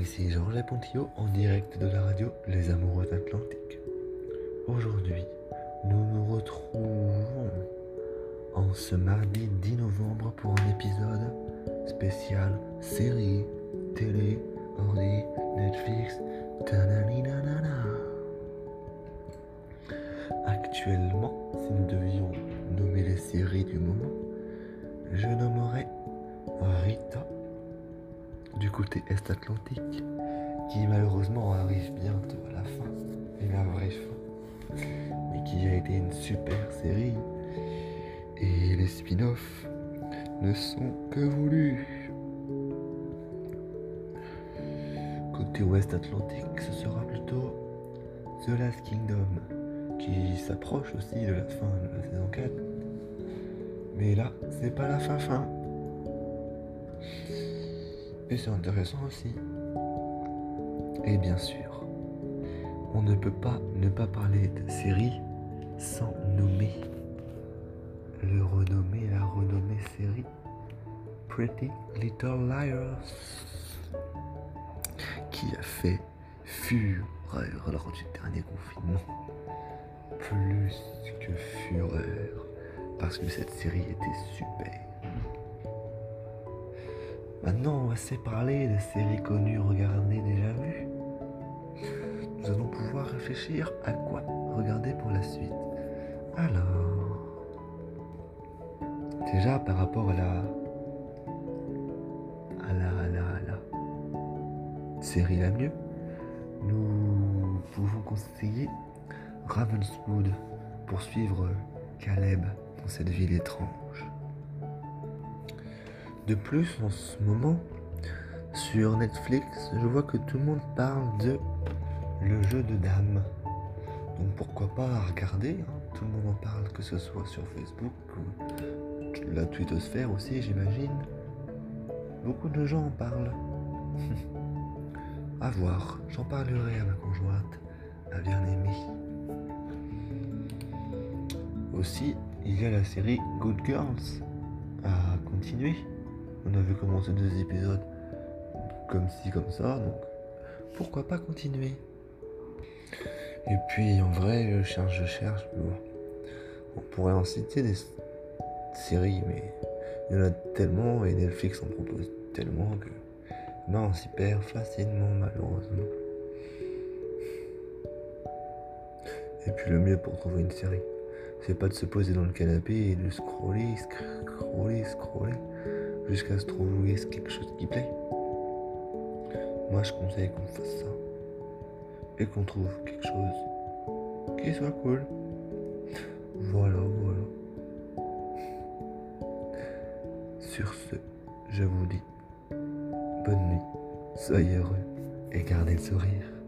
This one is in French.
ici Georges Pontillot en direct de la radio Les Amoureux Atlantiques. Aujourd'hui, nous nous retrouvons en ce mardi 10 novembre pour un épisode spécial série, télé, ordi, Netflix, tanani-nanana. Actuellement, si nous devions nommer les séries du moment, je nommerais côté est-atlantique qui malheureusement arrive bientôt à la fin, et la vraie fin, mais qui a été une super série et les spin-offs ne sont que voulus. Côté ouest atlantique, ce sera plutôt The Last Kingdom qui s'approche aussi de la fin de la saison 4. Mais là, c'est pas la fin fin. Et c'est intéressant aussi. Et bien sûr, on ne peut pas ne pas parler de série sans nommer le renommé, la renommée série Pretty Little Liars qui a fait fureur lors du dernier confinement. Plus que fureur parce que cette série était super. Maintenant, on assez parlé de séries connues, regardées, déjà vues. Nous allons pouvoir réfléchir à quoi regarder pour la suite. Alors, déjà par rapport à la, à la, à la, à la série la mieux, nous pouvons conseiller Ravenswood pour suivre Caleb dans cette ville étrange. De plus, en ce moment, sur Netflix, je vois que tout le monde parle de le jeu de dames. Donc pourquoi pas regarder hein. Tout le monde en parle, que ce soit sur Facebook ou la twittosphère aussi, j'imagine. Beaucoup de gens en parlent. à voir, j'en parlerai à ma conjointe, à bien-aimée. Aussi, il y a la série Good Girls à continuer. On avait commencé deux épisodes comme ci, comme ça, donc pourquoi pas continuer? Et puis en vrai, je cherche, je cherche, on pourrait en citer des séries, mais il y en a tellement et Netflix en propose tellement que ben, on s'y perd facilement malheureusement. Et puis le mieux pour trouver une série, c'est pas de se poser dans le canapé et de scroller, scroller, scroller jusqu'à se trouver quelque chose qui plaît. Moi, je conseille qu'on fasse ça et qu'on trouve quelque chose qui soit cool. Voilà, voilà. Sur ce, je vous dis bonne nuit, soyez heureux et gardez le sourire.